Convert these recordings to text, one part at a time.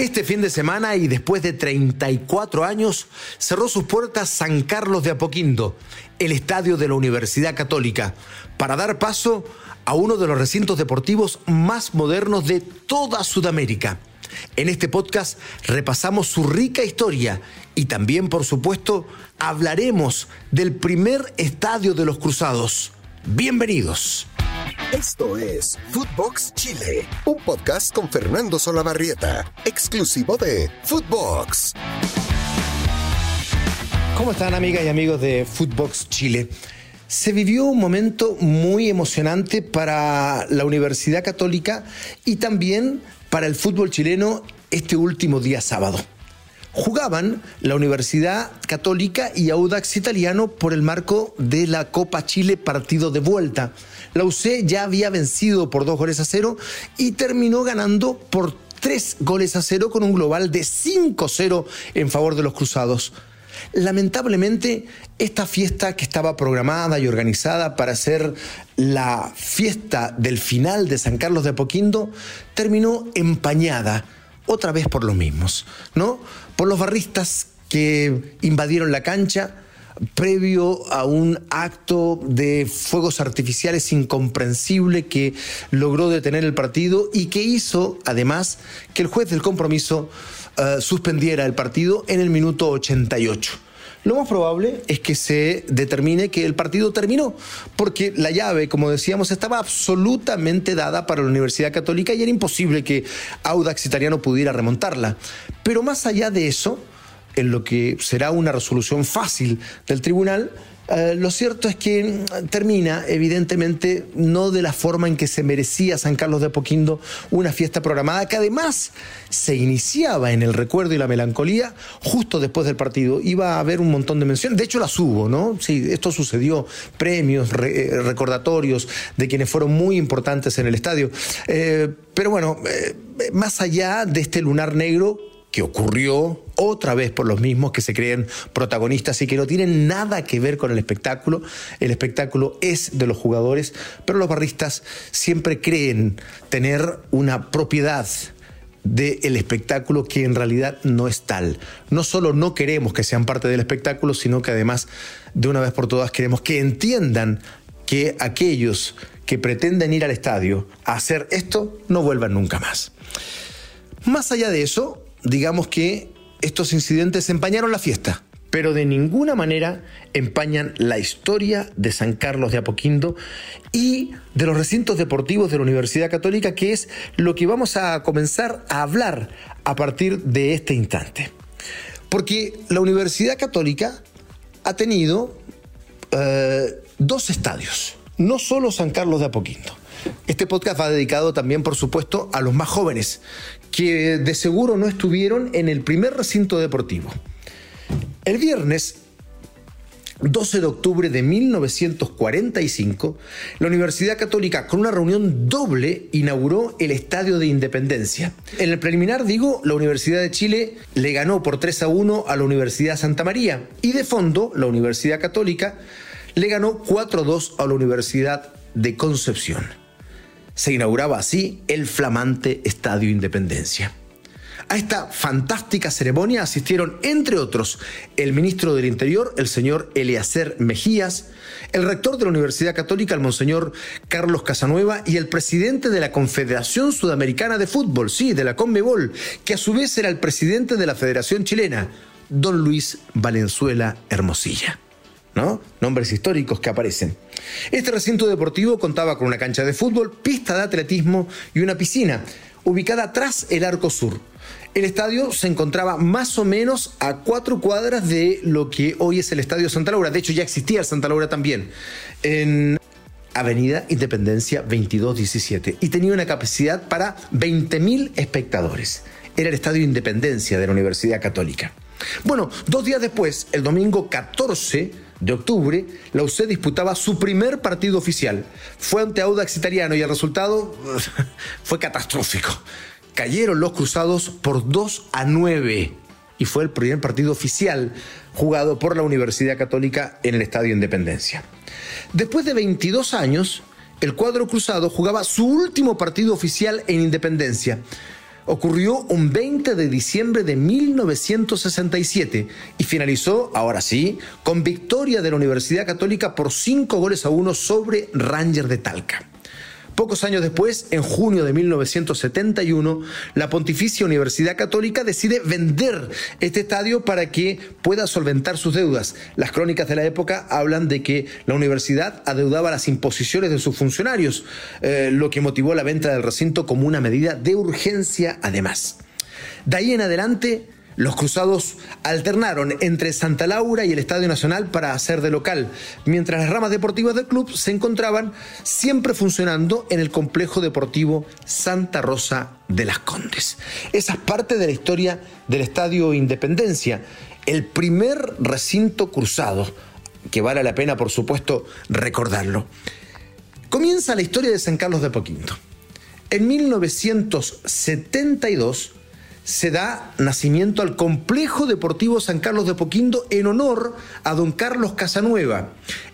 Este fin de semana y después de 34 años cerró sus puertas San Carlos de Apoquindo, el estadio de la Universidad Católica, para dar paso a uno de los recintos deportivos más modernos de toda Sudamérica. En este podcast repasamos su rica historia y también, por supuesto, hablaremos del primer estadio de los Cruzados. Bienvenidos. Esto es Footbox Chile, un podcast con Fernando Solabarrieta, exclusivo de Footbox. ¿Cómo están amigas y amigos de Footbox Chile? Se vivió un momento muy emocionante para la Universidad Católica y también para el fútbol chileno este último día sábado jugaban la Universidad Católica y Audax Italiano por el marco de la Copa Chile partido de vuelta. La UC ya había vencido por dos goles a cero y terminó ganando por tres goles a cero con un global de 5-0 en favor de los Cruzados. Lamentablemente, esta fiesta que estaba programada y organizada para ser la fiesta del final de San Carlos de Apoquindo terminó empañada otra vez por los mismos, ¿no? Por los barristas que invadieron la cancha previo a un acto de fuegos artificiales incomprensible que logró detener el partido y que hizo, además, que el juez del compromiso eh, suspendiera el partido en el minuto 88. Lo más probable es que se determine que el partido terminó, porque la llave, como decíamos, estaba absolutamente dada para la Universidad Católica y era imposible que Audax Italiano pudiera remontarla. Pero más allá de eso, en lo que será una resolución fácil del tribunal, eh, lo cierto es que termina, evidentemente, no de la forma en que se merecía San Carlos de Apoquindo una fiesta programada que además se iniciaba en el recuerdo y la melancolía justo después del partido. Iba a haber un montón de menciones, de hecho las hubo, ¿no? Sí, esto sucedió, premios, eh, recordatorios de quienes fueron muy importantes en el estadio. Eh, pero bueno, más allá de este lunar negro, que ocurrió otra vez por los mismos que se creen protagonistas y que no tienen nada que ver con el espectáculo. El espectáculo es de los jugadores, pero los barristas siempre creen tener una propiedad del espectáculo que en realidad no es tal. No solo no queremos que sean parte del espectáculo, sino que además de una vez por todas queremos que entiendan que aquellos que pretenden ir al estadio a hacer esto no vuelvan nunca más. Más allá de eso, digamos que estos incidentes empañaron la fiesta, pero de ninguna manera empañan la historia de San Carlos de Apoquindo y de los recintos deportivos de la Universidad Católica, que es lo que vamos a comenzar a hablar a partir de este instante. Porque la Universidad Católica ha tenido eh, dos estadios, no solo San Carlos de Apoquindo. Este podcast va dedicado también, por supuesto, a los más jóvenes, que de seguro no estuvieron en el primer recinto deportivo. El viernes 12 de octubre de 1945, la Universidad Católica, con una reunión doble, inauguró el Estadio de Independencia. En el preliminar, digo, la Universidad de Chile le ganó por 3 a 1 a la Universidad Santa María y de fondo, la Universidad Católica le ganó 4 a 2 a la Universidad de Concepción se inauguraba así el flamante Estadio Independencia. A esta fantástica ceremonia asistieron, entre otros, el ministro del Interior, el señor Eleacer Mejías, el rector de la Universidad Católica, el monseñor Carlos Casanueva, y el presidente de la Confederación Sudamericana de Fútbol, sí, de la CONMEBOL, que a su vez era el presidente de la Federación Chilena, don Luis Valenzuela Hermosilla. ¿No? Nombres históricos que aparecen. Este recinto deportivo contaba con una cancha de fútbol, pista de atletismo y una piscina, ubicada tras el Arco Sur. El estadio se encontraba más o menos a cuatro cuadras de lo que hoy es el Estadio Santa Laura. De hecho, ya existía el Santa Laura también. En Avenida Independencia 2217. Y tenía una capacidad para 20.000 espectadores. Era el Estadio Independencia de la Universidad Católica. Bueno, dos días después, el domingo 14 de octubre, la UC disputaba su primer partido oficial. Fue ante Audax Italiano y el resultado fue catastrófico. Cayeron los cruzados por 2 a 9 y fue el primer partido oficial jugado por la Universidad Católica en el Estadio Independencia. Después de 22 años, el cuadro cruzado jugaba su último partido oficial en Independencia ocurrió un 20 de diciembre de 1967 y finalizó, ahora sí, con victoria de la Universidad Católica por 5 goles a 1 sobre Ranger de Talca. Pocos años después, en junio de 1971, la Pontificia Universidad Católica decide vender este estadio para que pueda solventar sus deudas. Las crónicas de la época hablan de que la universidad adeudaba las imposiciones de sus funcionarios, eh, lo que motivó la venta del recinto como una medida de urgencia además. De ahí en adelante, los cruzados alternaron entre Santa Laura y el Estadio Nacional para hacer de local, mientras las ramas deportivas del club se encontraban siempre funcionando en el complejo deportivo Santa Rosa de las Condes. Esa es parte de la historia del Estadio Independencia, el primer recinto cruzado, que vale la pena, por supuesto, recordarlo. Comienza la historia de San Carlos de Poquinto. En 1972, se da nacimiento al Complejo Deportivo San Carlos de Poquindo en honor a don Carlos Casanueva.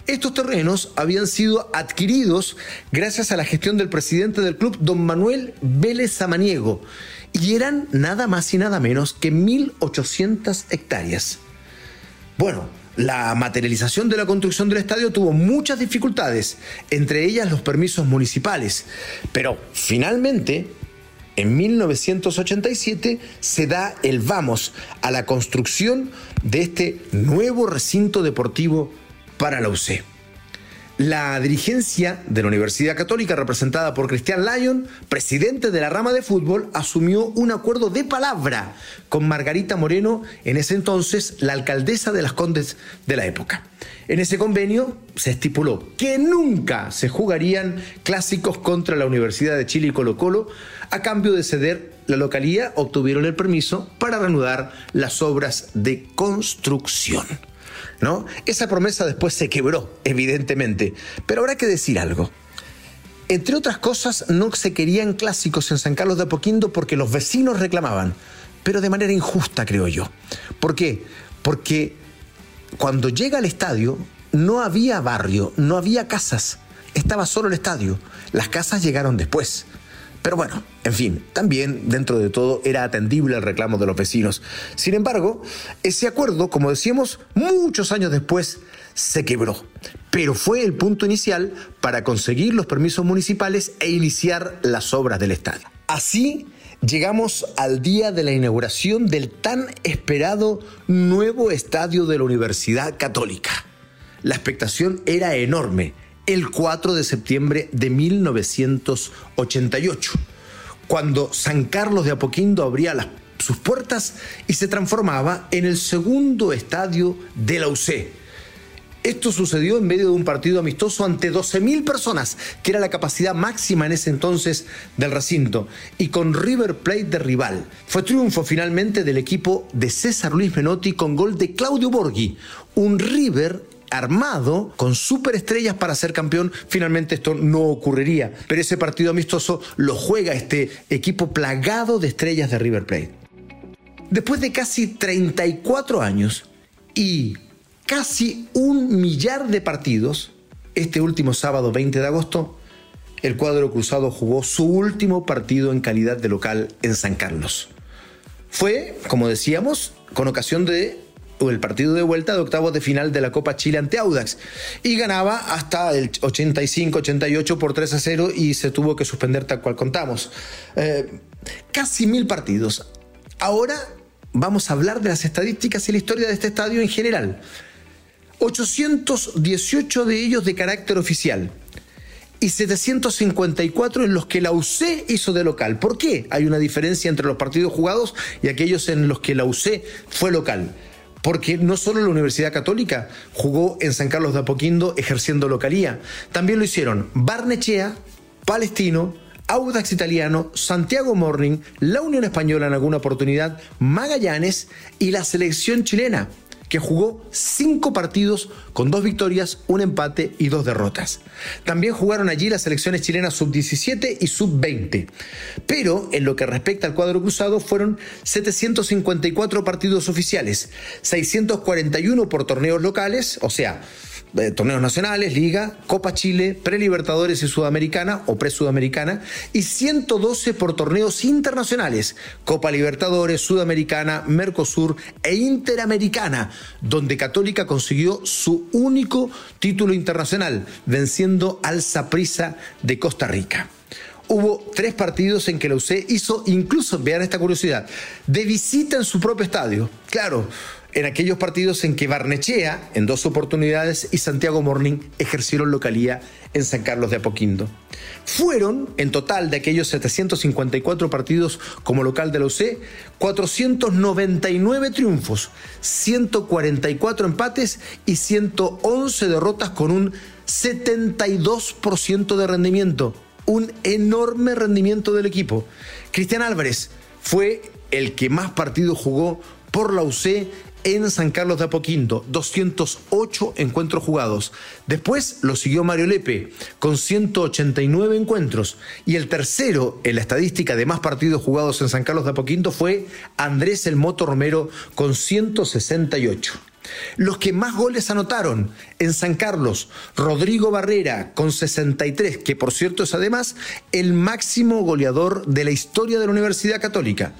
Estos terrenos habían sido adquiridos gracias a la gestión del presidente del club, don Manuel Vélez Samaniego, y eran nada más y nada menos que 1.800 hectáreas. Bueno, la materialización de la construcción del estadio tuvo muchas dificultades, entre ellas los permisos municipales, pero finalmente en 1987 se da el vamos a la construcción de este nuevo recinto deportivo para la UC. La dirigencia de la Universidad Católica, representada por Cristian Lyon, presidente de la rama de fútbol, asumió un acuerdo de palabra con Margarita Moreno, en ese entonces la alcaldesa de las Condes de la época. En ese convenio se estipuló que nunca se jugarían clásicos contra la Universidad de Chile y Colo Colo, a cambio de ceder la localía, obtuvieron el permiso para reanudar las obras de construcción. Esa promesa después se quebró, evidentemente. Pero habrá que decir algo. Entre otras cosas, no se querían clásicos en San Carlos de Apoquindo porque los vecinos reclamaban, pero de manera injusta, creo yo. ¿Por qué? Porque cuando llega al estadio no había barrio, no había casas, estaba solo el estadio. Las casas llegaron después. Pero bueno, en fin, también dentro de todo era atendible el reclamo de los vecinos. Sin embargo, ese acuerdo, como decíamos, muchos años después se quebró. Pero fue el punto inicial para conseguir los permisos municipales e iniciar las obras del estadio. Así llegamos al día de la inauguración del tan esperado nuevo estadio de la Universidad Católica. La expectación era enorme el 4 de septiembre de 1988, cuando San Carlos de Apoquindo abría sus puertas y se transformaba en el segundo estadio de la UC. Esto sucedió en medio de un partido amistoso ante 12.000 personas, que era la capacidad máxima en ese entonces del recinto, y con River Plate de rival. Fue triunfo finalmente del equipo de César Luis Menotti con gol de Claudio Borghi, un River armado con superestrellas para ser campeón, finalmente esto no ocurriría. Pero ese partido amistoso lo juega este equipo plagado de estrellas de River Plate. Después de casi 34 años y casi un millar de partidos, este último sábado 20 de agosto, el cuadro cruzado jugó su último partido en calidad de local en San Carlos. Fue, como decíamos, con ocasión de el partido de vuelta de octavos de final de la Copa Chile ante Audax y ganaba hasta el 85-88 por 3 a 0 y se tuvo que suspender tal cual contamos. Eh, casi mil partidos. Ahora vamos a hablar de las estadísticas y la historia de este estadio en general. 818 de ellos de carácter oficial y 754 en los que la UC hizo de local. ¿Por qué hay una diferencia entre los partidos jugados y aquellos en los que la UC fue local? Porque no solo la Universidad Católica jugó en San Carlos de Apoquindo ejerciendo localía, también lo hicieron Barnechea, Palestino, Audax Italiano, Santiago Morning, la Unión Española en alguna oportunidad, Magallanes y la selección chilena que jugó cinco partidos con dos victorias, un empate y dos derrotas. También jugaron allí las selecciones chilenas sub-17 y sub-20. Pero en lo que respecta al cuadro cruzado fueron 754 partidos oficiales, 641 por torneos locales, o sea, torneos nacionales, Liga, Copa Chile, Prelibertadores y Sudamericana o Pre-Sudamericana, y 112 por torneos internacionales, Copa Libertadores, Sudamericana, Mercosur e Interamericana, donde Católica consiguió su único título internacional, venciendo al Saprissa de Costa Rica hubo tres partidos en que la UC hizo incluso, vean esta curiosidad, de visita en su propio estadio. Claro, en aquellos partidos en que Barnechea, en dos oportunidades, y Santiago Morning ejercieron localía en San Carlos de Apoquindo. Fueron, en total, de aquellos 754 partidos como local de la UC, 499 triunfos, 144 empates y 111 derrotas con un 72% de rendimiento. Un enorme rendimiento del equipo. Cristian Álvarez fue el que más partidos jugó por la UC en San Carlos de Apoquindo, 208 encuentros jugados. Después lo siguió Mario Lepe con 189 encuentros y el tercero en la estadística de más partidos jugados en San Carlos de Apoquindo fue Andrés El Moto Romero con 168. Los que más goles anotaron en San Carlos, Rodrigo Barrera con 63, que por cierto es además el máximo goleador de la historia de la Universidad Católica.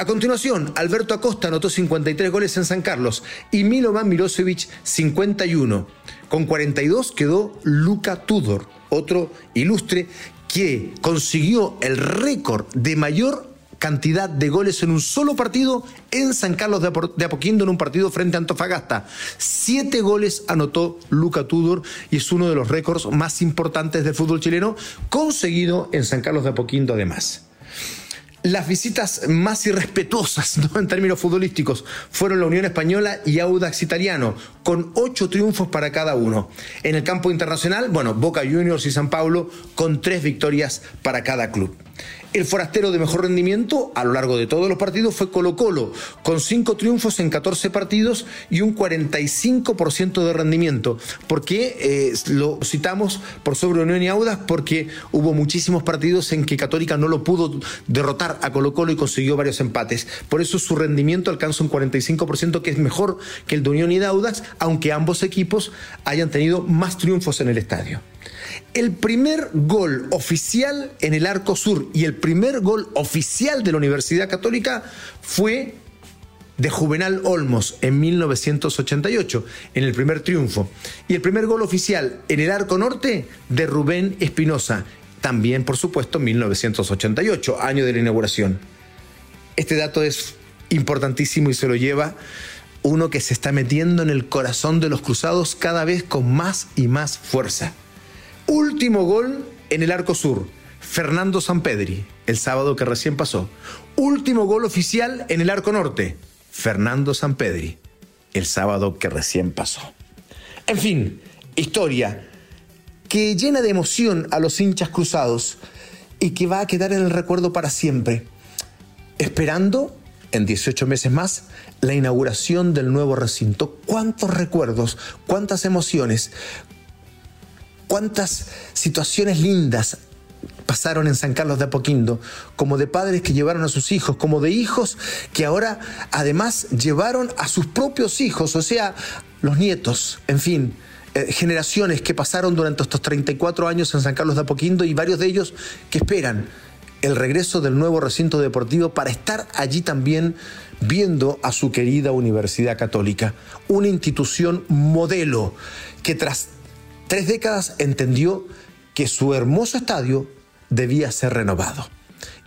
A continuación, Alberto Acosta anotó 53 goles en San Carlos y Milovan Milosevic 51. Con 42 quedó Luca Tudor, otro ilustre que consiguió el récord de mayor cantidad de goles en un solo partido en San Carlos de Apoquindo en un partido frente a Antofagasta. Siete goles anotó Luca Tudor y es uno de los récords más importantes del fútbol chileno conseguido en San Carlos de Apoquindo además. Las visitas más irrespetuosas en términos futbolísticos fueron la Unión Española y Audax Italiano, con ocho triunfos para cada uno. En el campo internacional, bueno, Boca Juniors y San Paulo con tres victorias para cada club. El forastero de mejor rendimiento a lo largo de todos los partidos fue Colo Colo, con cinco triunfos en 14 partidos y un 45% de rendimiento. ¿Por qué eh, lo citamos por sobre Unión y Audas? Porque hubo muchísimos partidos en que Católica no lo pudo derrotar a Colo Colo y consiguió varios empates. Por eso su rendimiento alcanza un 45% que es mejor que el de Unión y de Audas, aunque ambos equipos hayan tenido más triunfos en el estadio. El primer gol oficial en el Arco Sur y el primer gol oficial de la Universidad Católica fue de Juvenal Olmos en 1988, en el primer triunfo. Y el primer gol oficial en el Arco Norte de Rubén Espinosa, también por supuesto en 1988, año de la inauguración. Este dato es importantísimo y se lo lleva uno que se está metiendo en el corazón de los cruzados cada vez con más y más fuerza. Último gol en el arco sur. Fernando Sampedri, el sábado que recién pasó. Último gol oficial en el arco norte. Fernando Sampedri, el sábado que recién pasó. En fin, historia que llena de emoción a los hinchas cruzados y que va a quedar en el recuerdo para siempre. Esperando, en 18 meses más, la inauguración del nuevo recinto. ¿Cuántos recuerdos? ¿Cuántas emociones? Cuántas situaciones lindas pasaron en San Carlos de Apoquindo, como de padres que llevaron a sus hijos, como de hijos que ahora además llevaron a sus propios hijos, o sea, los nietos, en fin, eh, generaciones que pasaron durante estos 34 años en San Carlos de Apoquindo y varios de ellos que esperan el regreso del nuevo recinto deportivo para estar allí también viendo a su querida Universidad Católica, una institución modelo que tras tres décadas entendió que su hermoso estadio debía ser renovado.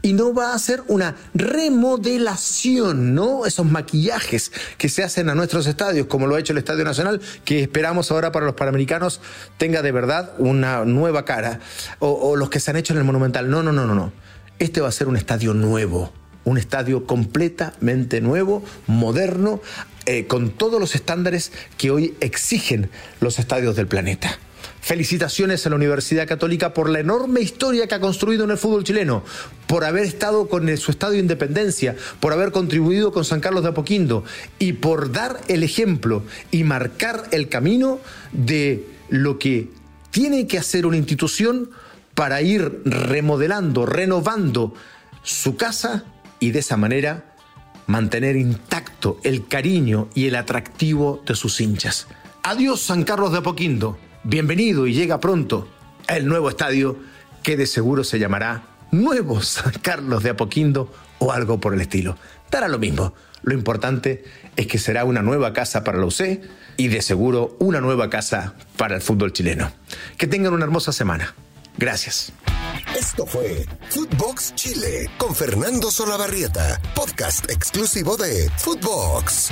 Y no va a ser una remodelación, ¿no? Esos maquillajes que se hacen a nuestros estadios, como lo ha hecho el Estadio Nacional, que esperamos ahora para los Panamericanos tenga de verdad una nueva cara. O, los que se han hecho en el Monumental. No, no, no, no, no. Este va a ser un estadio nuevo un estadio completamente nuevo, moderno, eh, con todos los estándares que hoy exigen los estadios del planeta. Felicitaciones a la Universidad Católica por la enorme historia que ha construido en el fútbol chileno, por haber estado con su estadio de independencia, por haber contribuido con San Carlos de Apoquindo y por dar el ejemplo y marcar el camino de lo que tiene que hacer una institución para ir remodelando, renovando su casa y de esa manera mantener intacto el cariño y el atractivo de sus hinchas. Adiós San Carlos de Apoquindo. Bienvenido y llega pronto el nuevo estadio que de seguro se llamará Nuevo San Carlos de Apoquindo o algo por el estilo. Dará lo mismo. Lo importante es que será una nueva casa para la UC y de seguro una nueva casa para el fútbol chileno. Que tengan una hermosa semana. Gracias. Esto fue Footbox Chile con Fernando Solabarrieta, podcast exclusivo de Footbox.